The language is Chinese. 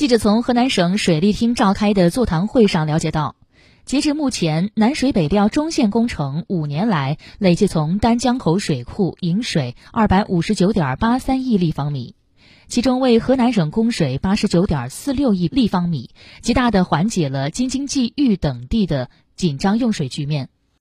记者从河南省水利厅召开的座谈会上了解到截至目前南水北调中线工程五年来累计从丹江口水库引水二百五十九点八三亿立方米其中为河南省供水八十九点四六亿立方米极大的缓解了京津冀豫等地的紧张用水局面。